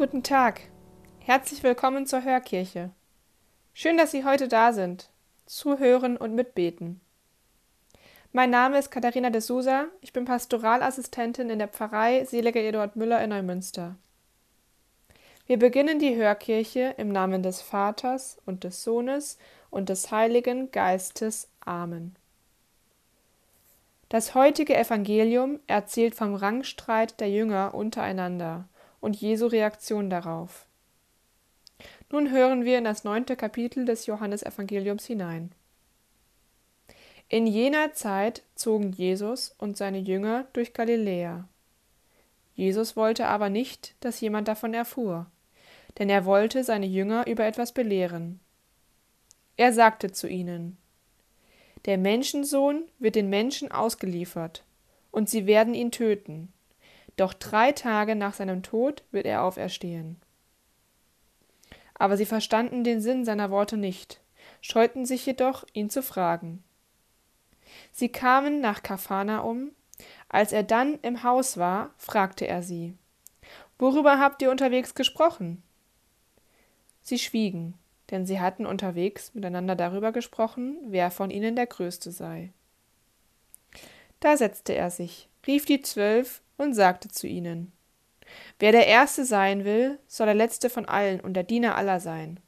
Guten Tag. Herzlich willkommen zur Hörkirche. Schön, dass Sie heute da sind, zuhören und mitbeten. Mein Name ist Katharina de Sousa, ich bin Pastoralassistentin in der Pfarrei Seliger Eduard Müller in Neumünster. Wir beginnen die Hörkirche im Namen des Vaters und des Sohnes und des Heiligen Geistes. Amen. Das heutige Evangelium erzählt vom Rangstreit der Jünger untereinander und Jesu Reaktion darauf. Nun hören wir in das neunte Kapitel des Johannesevangeliums hinein. In jener Zeit zogen Jesus und seine Jünger durch Galiläa. Jesus wollte aber nicht, dass jemand davon erfuhr, denn er wollte seine Jünger über etwas belehren. Er sagte zu ihnen, Der Menschensohn wird den Menschen ausgeliefert, und sie werden ihn töten, doch drei Tage nach seinem Tod wird er auferstehen. Aber sie verstanden den Sinn seiner Worte nicht, scheuten sich jedoch, ihn zu fragen. Sie kamen nach Kaphanaum. Als er dann im Haus war, fragte er sie: Worüber habt ihr unterwegs gesprochen? Sie schwiegen, denn sie hatten unterwegs miteinander darüber gesprochen, wer von ihnen der Größte sei. Da setzte er sich, rief die Zwölf und sagte zu ihnen: Wer der Erste sein will, soll der Letzte von allen und der Diener aller sein.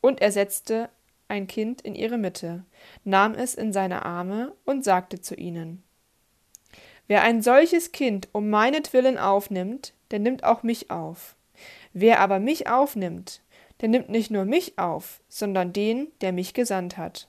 Und er setzte ein Kind in ihre Mitte, nahm es in seine Arme und sagte zu ihnen: Wer ein solches Kind um meinetwillen aufnimmt, der nimmt auch mich auf. Wer aber mich aufnimmt, der nimmt nicht nur mich auf, sondern den, der mich gesandt hat.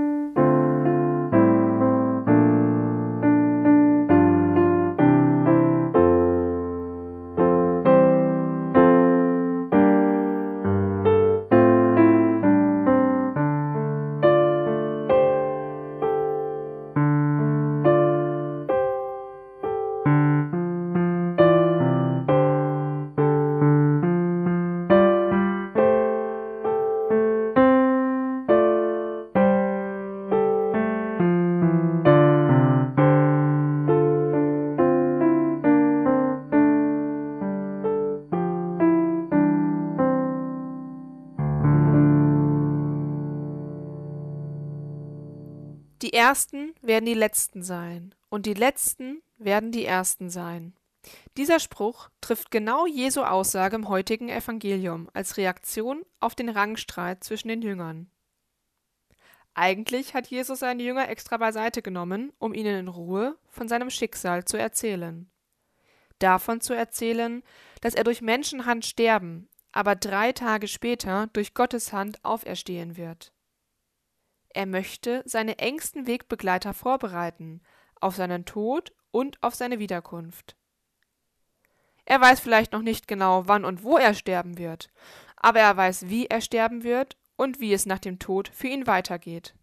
Die Ersten werden die Letzten sein, und die Letzten werden die Ersten sein. Dieser Spruch trifft genau Jesu Aussage im heutigen Evangelium als Reaktion auf den Rangstreit zwischen den Jüngern. Eigentlich hat Jesus seine Jünger extra beiseite genommen, um ihnen in Ruhe von seinem Schicksal zu erzählen. Davon zu erzählen, dass er durch Menschenhand sterben, aber drei Tage später durch Gottes Hand auferstehen wird. Er möchte seine engsten Wegbegleiter vorbereiten auf seinen Tod und auf seine Wiederkunft. Er weiß vielleicht noch nicht genau, wann und wo er sterben wird, aber er weiß, wie er sterben wird und wie es nach dem Tod für ihn weitergeht.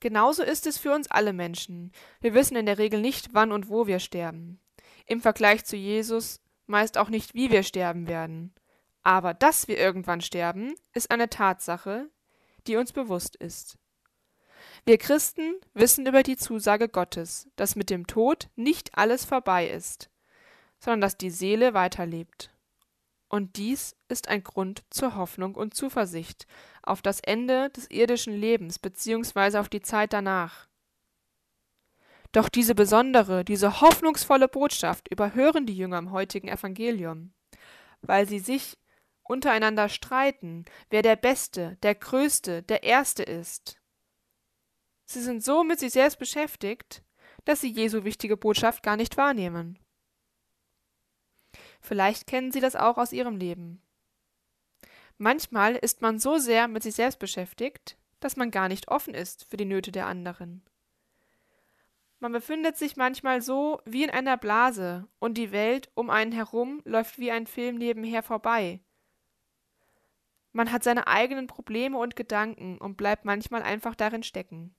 Genauso ist es für uns alle Menschen. Wir wissen in der Regel nicht, wann und wo wir sterben. Im Vergleich zu Jesus meist auch nicht, wie wir sterben werden. Aber dass wir irgendwann sterben, ist eine Tatsache, die uns bewusst ist. Wir Christen wissen über die Zusage Gottes, dass mit dem Tod nicht alles vorbei ist, sondern dass die Seele weiterlebt. Und dies ist ein Grund zur Hoffnung und Zuversicht auf das Ende des irdischen Lebens bzw. auf die Zeit danach. Doch diese besondere, diese hoffnungsvolle Botschaft überhören die Jünger im heutigen Evangelium, weil sie sich untereinander streiten, wer der Beste, der Größte, der Erste ist. Sie sind so mit sich selbst beschäftigt, dass sie Jesu wichtige Botschaft gar nicht wahrnehmen. Vielleicht kennen Sie das auch aus Ihrem Leben. Manchmal ist man so sehr mit sich selbst beschäftigt, dass man gar nicht offen ist für die Nöte der anderen. Man befindet sich manchmal so wie in einer Blase, und die Welt um einen herum läuft wie ein Film nebenher vorbei, man hat seine eigenen Probleme und Gedanken und bleibt manchmal einfach darin stecken.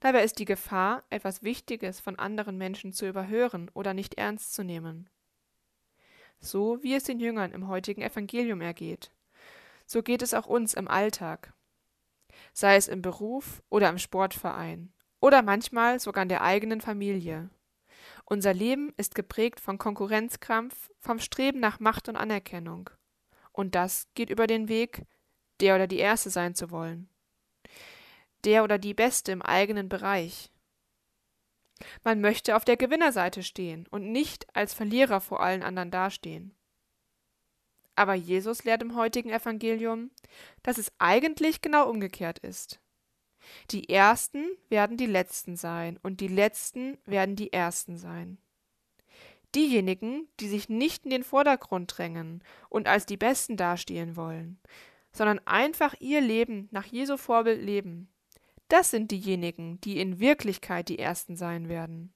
Dabei ist die Gefahr, etwas Wichtiges von anderen Menschen zu überhören oder nicht ernst zu nehmen. So wie es den Jüngern im heutigen Evangelium ergeht, so geht es auch uns im Alltag, sei es im Beruf oder im Sportverein oder manchmal sogar in der eigenen Familie. Unser Leben ist geprägt von Konkurrenzkampf, vom Streben nach Macht und Anerkennung. Und das geht über den Weg, der oder die Erste sein zu wollen. Der oder die Beste im eigenen Bereich. Man möchte auf der Gewinnerseite stehen und nicht als Verlierer vor allen anderen dastehen. Aber Jesus lehrt im heutigen Evangelium, dass es eigentlich genau umgekehrt ist. Die Ersten werden die Letzten sein und die Letzten werden die Ersten sein. Diejenigen, die sich nicht in den Vordergrund drängen und als die Besten dastehen wollen, sondern einfach ihr Leben nach Jesu Vorbild leben, das sind diejenigen, die in Wirklichkeit die Ersten sein werden.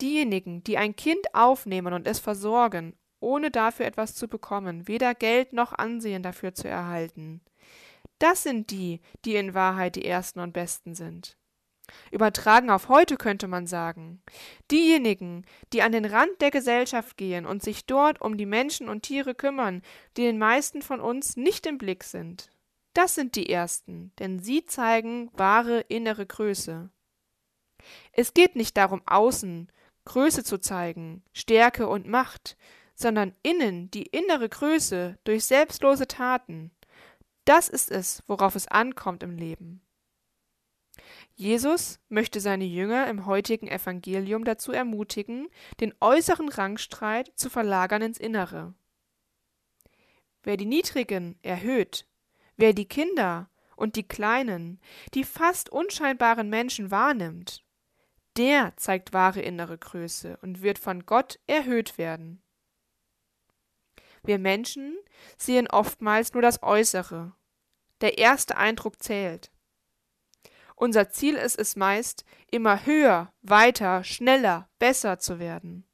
Diejenigen, die ein Kind aufnehmen und es versorgen, ohne dafür etwas zu bekommen, weder Geld noch Ansehen dafür zu erhalten. Das sind die, die in Wahrheit die Ersten und Besten sind. Übertragen auf heute könnte man sagen, diejenigen, die an den Rand der Gesellschaft gehen und sich dort um die Menschen und Tiere kümmern, die den meisten von uns nicht im Blick sind. Das sind die Ersten, denn sie zeigen wahre innere Größe. Es geht nicht darum, außen Größe zu zeigen, Stärke und Macht, sondern innen die innere Größe durch selbstlose Taten. Das ist es, worauf es ankommt im Leben. Jesus möchte seine Jünger im heutigen Evangelium dazu ermutigen, den äußeren Rangstreit zu verlagern ins Innere. Wer die Niedrigen erhöht, Wer die Kinder und die Kleinen, die fast unscheinbaren Menschen wahrnimmt, der zeigt wahre innere Größe und wird von Gott erhöht werden. Wir Menschen sehen oftmals nur das Äußere. Der erste Eindruck zählt. Unser Ziel ist es meist, immer höher, weiter, schneller, besser zu werden.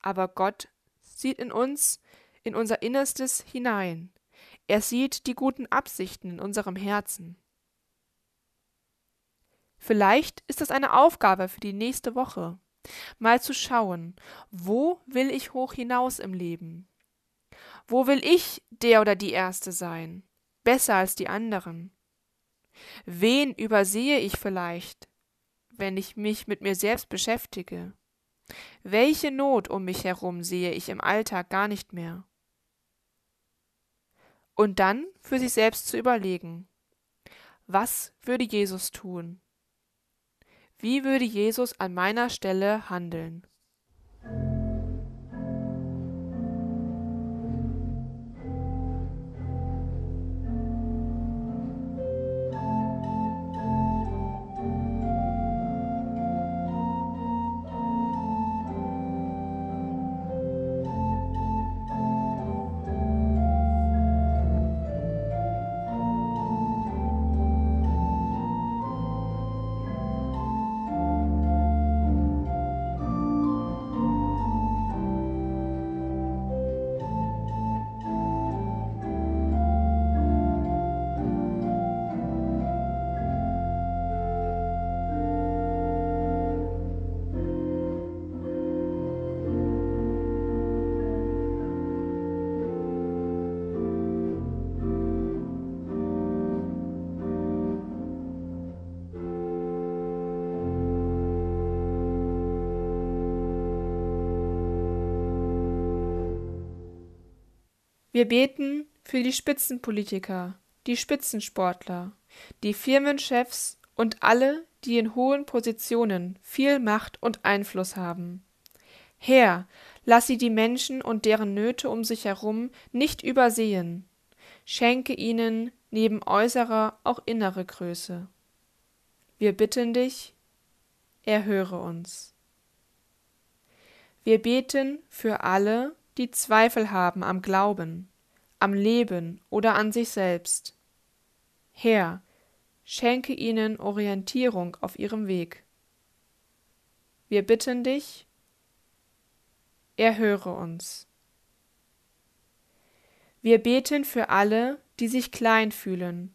Aber Gott sieht in uns, in unser Innerstes hinein er sieht die guten Absichten in unserem Herzen. Vielleicht ist es eine Aufgabe für die nächste Woche, mal zu schauen, wo will ich hoch hinaus im Leben? Wo will ich der oder die Erste sein, besser als die anderen? Wen übersehe ich vielleicht, wenn ich mich mit mir selbst beschäftige? Welche Not um mich herum sehe ich im Alltag gar nicht mehr? und dann für sich selbst zu überlegen, was würde Jesus tun? Wie würde Jesus an meiner Stelle handeln? Wir beten für die Spitzenpolitiker, die Spitzensportler, die Firmenchefs und alle, die in hohen Positionen viel Macht und Einfluss haben. Herr, lass sie die Menschen und deren Nöte um sich herum nicht übersehen. Schenke ihnen neben äußerer auch innere Größe. Wir bitten dich, erhöre uns. Wir beten für alle, die Zweifel haben am Glauben, am Leben oder an sich selbst. Herr, schenke ihnen Orientierung auf ihrem Weg. Wir bitten dich, erhöre uns. Wir beten für alle, die sich klein fühlen,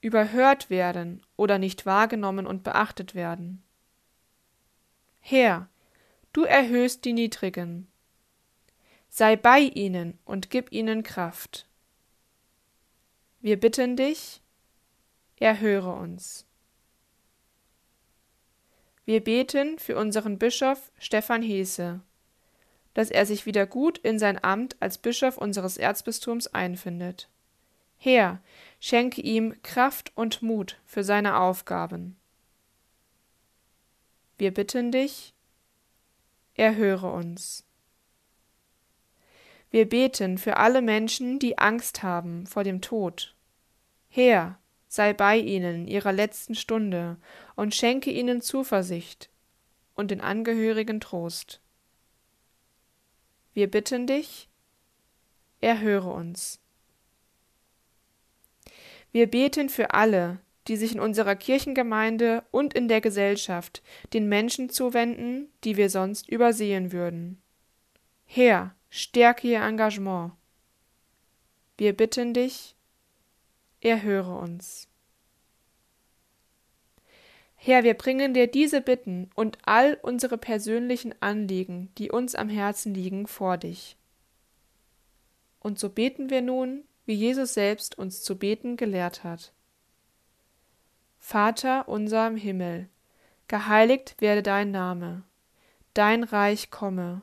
überhört werden oder nicht wahrgenommen und beachtet werden. Herr, du erhöhst die Niedrigen, sei bei ihnen und gib ihnen Kraft. Wir bitten dich, erhöre uns. Wir beten für unseren Bischof Stefan Hese, dass er sich wieder gut in sein Amt als Bischof unseres Erzbistums einfindet. Herr, schenke ihm Kraft und Mut für seine Aufgaben. Wir bitten dich, erhöre uns. Wir beten für alle Menschen, die Angst haben vor dem Tod. Herr, sei bei ihnen in ihrer letzten Stunde und schenke ihnen Zuversicht und den Angehörigen Trost. Wir bitten dich, erhöre uns. Wir beten für alle, die sich in unserer Kirchengemeinde und in der Gesellschaft den Menschen zuwenden, die wir sonst übersehen würden. Herr, stärke ihr Engagement. Wir bitten dich, erhöre uns. Herr, wir bringen dir diese Bitten und all unsere persönlichen Anliegen, die uns am Herzen liegen, vor dich. Und so beten wir nun, wie Jesus selbst uns zu beten gelehrt hat. Vater unser im Himmel, geheiligt werde dein Name, dein Reich komme,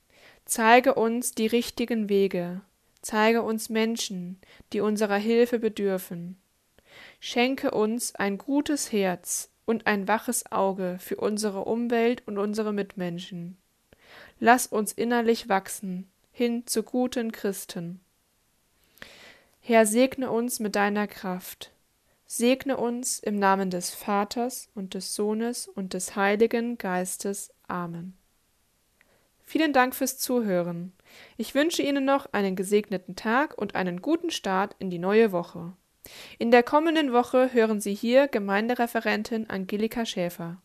zeige uns die richtigen Wege, zeige uns Menschen, die unserer Hilfe bedürfen. Schenke uns ein gutes Herz und ein waches Auge für unsere Umwelt und unsere Mitmenschen. Lass uns innerlich wachsen hin zu guten Christen. Herr, segne uns mit deiner Kraft. Segne uns im Namen des Vaters und des Sohnes und des Heiligen Geistes. Amen. Vielen Dank fürs Zuhören. Ich wünsche Ihnen noch einen gesegneten Tag und einen guten Start in die neue Woche. In der kommenden Woche hören Sie hier Gemeindereferentin Angelika Schäfer.